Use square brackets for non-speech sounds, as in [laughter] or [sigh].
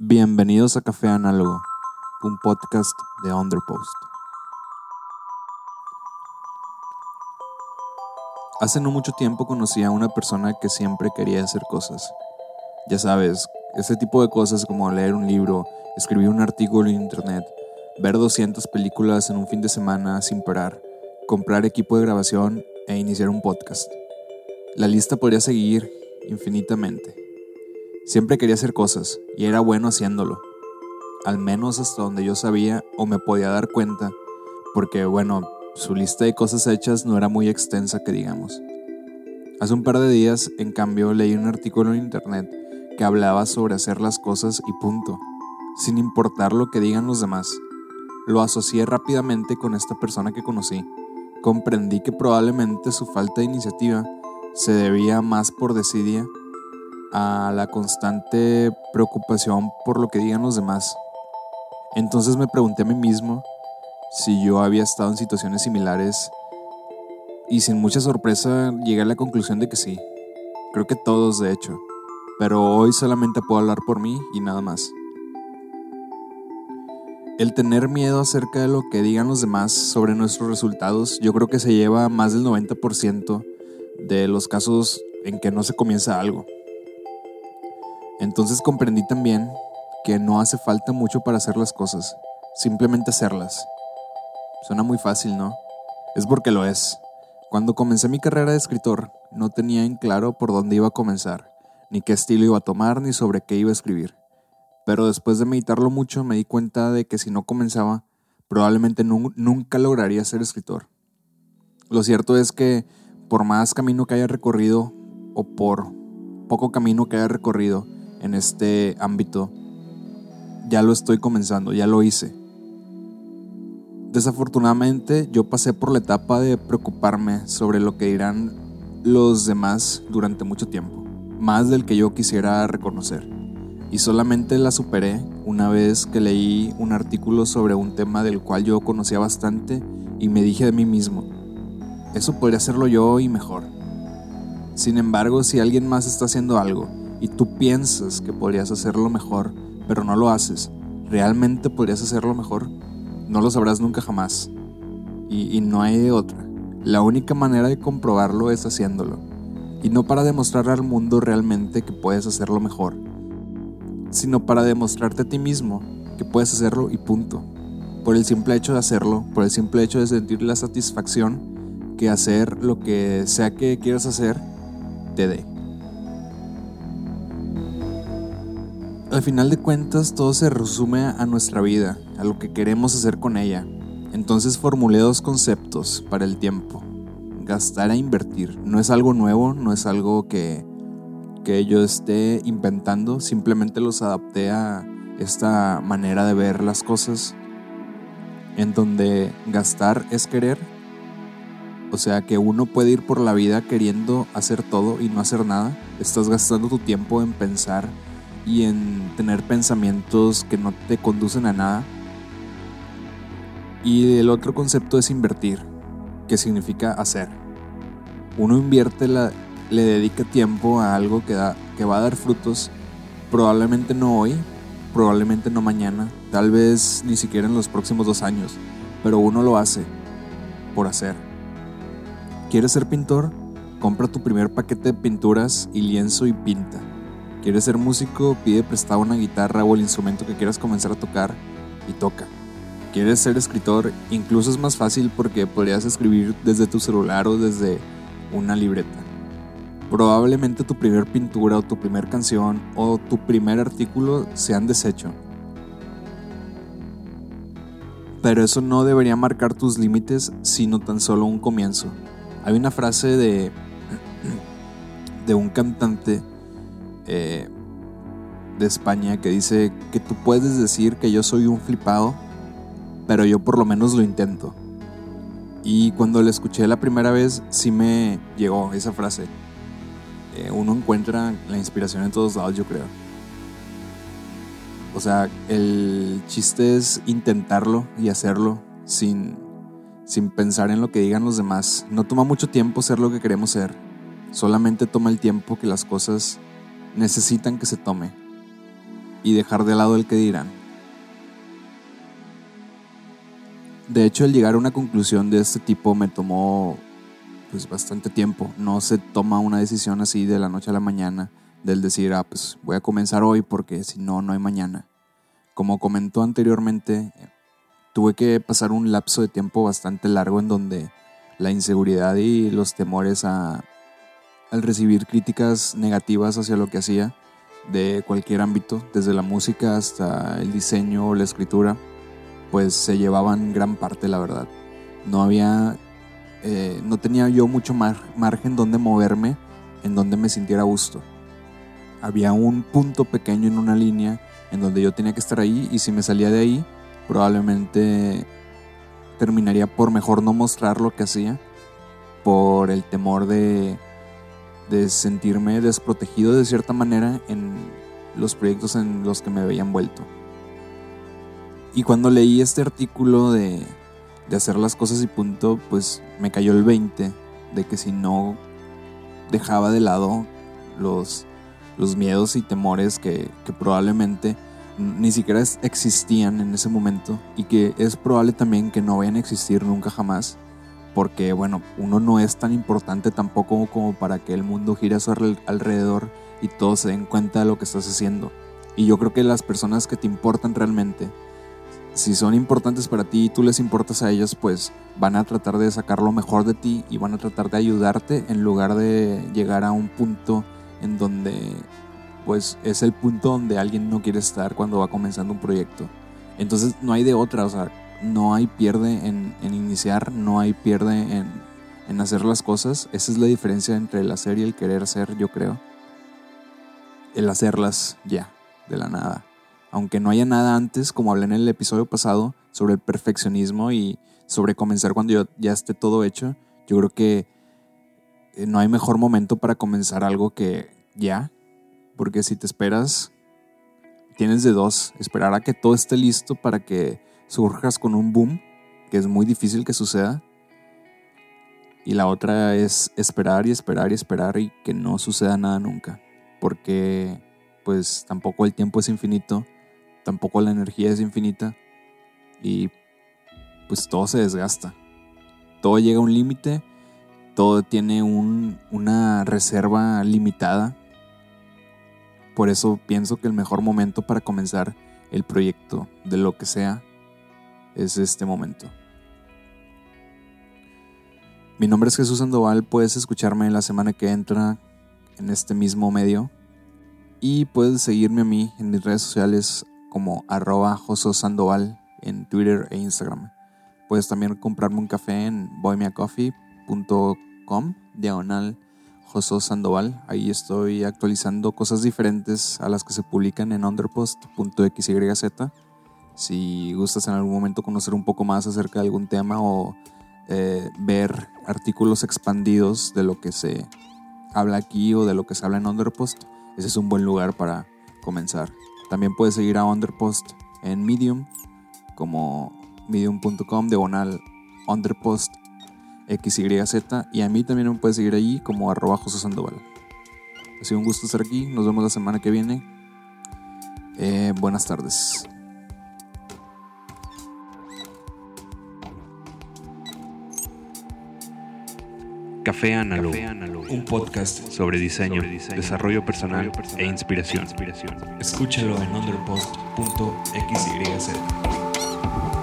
Bienvenidos a Café Análogo, un podcast de Underpost. Hace no mucho tiempo conocí a una persona que siempre quería hacer cosas. Ya sabes, ese tipo de cosas como leer un libro, escribir un artículo en internet, ver 200 películas en un fin de semana sin parar, comprar equipo de grabación e iniciar un podcast. La lista podría seguir infinitamente. Siempre quería hacer cosas y era bueno haciéndolo. Al menos hasta donde yo sabía o me podía dar cuenta, porque bueno, su lista de cosas hechas no era muy extensa que digamos. Hace un par de días, en cambio, leí un artículo en internet que hablaba sobre hacer las cosas y punto, sin importar lo que digan los demás. Lo asocié rápidamente con esta persona que conocí. Comprendí que probablemente su falta de iniciativa se debía más por desidia a la constante preocupación por lo que digan los demás. Entonces me pregunté a mí mismo si yo había estado en situaciones similares y sin mucha sorpresa llegué a la conclusión de que sí. Creo que todos, de hecho. Pero hoy solamente puedo hablar por mí y nada más. El tener miedo acerca de lo que digan los demás sobre nuestros resultados, yo creo que se lleva más del 90% de los casos en que no se comienza algo. Entonces comprendí también que no hace falta mucho para hacer las cosas, simplemente hacerlas. Suena muy fácil, ¿no? Es porque lo es. Cuando comencé mi carrera de escritor, no tenía en claro por dónde iba a comenzar, ni qué estilo iba a tomar, ni sobre qué iba a escribir. Pero después de meditarlo mucho me di cuenta de que si no comenzaba, probablemente nunca lograría ser escritor. Lo cierto es que por más camino que haya recorrido, o por poco camino que haya recorrido en este ámbito, ya lo estoy comenzando, ya lo hice. Desafortunadamente yo pasé por la etapa de preocuparme sobre lo que dirán los demás durante mucho tiempo, más del que yo quisiera reconocer. Y solamente la superé una vez que leí un artículo sobre un tema del cual yo conocía bastante y me dije de mí mismo, eso podría hacerlo yo y mejor. Sin embargo, si alguien más está haciendo algo y tú piensas que podrías hacerlo mejor, pero no lo haces, ¿realmente podrías hacerlo mejor? No lo sabrás nunca jamás. Y, no hay otra. La única manera de comprobarlo es haciéndolo. Y no para demostrar al mundo realmente que puedes hacerlo mejor, sino para demostrarte a ti mismo que puedes hacerlo y punto. Por el simple hecho de hacerlo, por el simple hecho de sentir la satisfacción que hacer lo que sea que quieras hacer te dé. Al final de cuentas, todo se resume a nuestra vida, a lo que queremos hacer con ella. Entonces formulé dos conceptos para el tiempo. Gastar e invertir. No es algo nuevo, no es algo que, que yo esté inventando, simplemente los adapté a esta manera de ver las cosas, en donde gastar es querer. O sea que uno puede ir por la vida queriendo hacer todo y no hacer nada. Estás gastando tu tiempo en pensar y en tener pensamientos que no te conducen a nada. Y el otro concepto es invertir, que significa hacer. Uno invierte, le dedica tiempo a algo que, da, que va a dar frutos, probablemente no hoy, probablemente no mañana, tal vez ni siquiera en los próximos dos años, pero uno lo hace por hacer. ¿Quieres ser pintor? Compra tu primer paquete de pinturas y lienzo y pinta. ¿Quieres ser músico? Pide prestado una guitarra o el instrumento que quieras comenzar a tocar y toca. ¿Quieres ser escritor? Incluso es más fácil porque podrías escribir desde tu celular o desde una libreta. Probablemente tu primer pintura o tu primer canción o tu primer artículo sean desecho. Pero eso no debería marcar tus límites, sino tan solo un comienzo. Hay una frase de, [clears throat] de un cantante eh, de España que dice que tú puedes decir que yo soy un flipado, pero yo por lo menos lo intento. Y cuando la escuché la primera vez, sí me llegó esa frase. Eh, uno encuentra la inspiración en todos lados, yo creo. O sea, el chiste es intentarlo y hacerlo sin, sin pensar en lo que digan los demás. No toma mucho tiempo ser lo que queremos ser. Solamente toma el tiempo que las cosas necesitan que se tome. y dejar de lado el que dirán. De hecho, el llegar a una conclusión de este tipo me tomó pues bastante tiempo. No se toma una decisión así de la noche a la mañana del decir, ah, pues voy a comenzar hoy porque si no, no hay mañana. Como comentó anteriormente, tuve que pasar un lapso de tiempo bastante largo en donde la inseguridad y los temores a, al recibir críticas negativas hacia lo que hacía de cualquier ámbito, desde la música hasta el diseño o la escritura, pues se llevaban gran parte, la verdad. No había, eh, no tenía yo mucho margen donde moverme, en donde me sintiera gusto. Había un punto pequeño en una línea en donde yo tenía que estar ahí y si me salía de ahí, probablemente terminaría por mejor no mostrar lo que hacía, por el temor de de sentirme desprotegido de cierta manera en los proyectos en los que me había envuelto. Y cuando leí este artículo de, de hacer las cosas y punto, pues me cayó el 20 de que si no dejaba de lado los, los miedos y temores que, que probablemente ni siquiera existían en ese momento y que es probable también que no vayan a existir nunca jamás porque bueno, uno no es tan importante tampoco como para que el mundo gire a su alrededor y todos se den cuenta de lo que estás haciendo. Y yo creo que las personas que te importan realmente, si son importantes para ti y tú les importas a ellas, pues van a tratar de sacar lo mejor de ti y van a tratar de ayudarte en lugar de llegar a un punto en donde pues es el punto donde alguien no quiere estar cuando va comenzando un proyecto. Entonces no hay de otra, o no hay pierde en, iniciar, no hay pierde en, hacer las cosas. Esa es la diferencia entre el hacer y el querer hacer, yo creo. El hacerlas ya, de la nada. Aunque no haya nada antes, como hablé en el episodio pasado, sobre el perfeccionismo y sobre comenzar cuando ya esté todo hecho, yo creo que eh, no hay mejor momento para comenzar algo que ya. Porque si te esperas, tienes de dos. Esperar a que todo esté listo para que surjas con un boom, que es muy difícil que suceda. Y la otra es esperar y esperar y esperar y que no suceda nada nunca. Porque pues tampoco el tiempo es infinito, tampoco la energía es infinita y pues todo se desgasta. Todo llega a un límite, todo tiene una reserva limitada. Por eso pienso que el mejor momento para comenzar el proyecto de lo que sea es este momento. Mi nombre es Jesús Sandoval, puedes escucharme la semana que entra en este mismo medio y puedes seguirme a mí en mis redes sociales como arroba Sandoval en Twitter e Instagram. Puedes también comprarme un café en boymeacoffee.com diagonal Joso Sandoval. Ahí estoy actualizando cosas diferentes a las que se publican en underpost.xyz si gustas en algún momento conocer un poco más acerca de algún tema o eh, ver artículos expandidos de lo que se habla aquí o de lo que se habla en Underpost, ese es un buen lugar para comenzar. También puedes seguir a Underpost en Medium como medium.com diagonal Underpost XYZ y a mí también me puedes seguir allí como arroba José Sandoval. Ha sido un gusto estar aquí, nos vemos la semana que viene. Eh, buenas tardes. Café Análogo, un podcast sobre diseño, desarrollo personal, e inspiración. Escúchalo en underpost.xyz.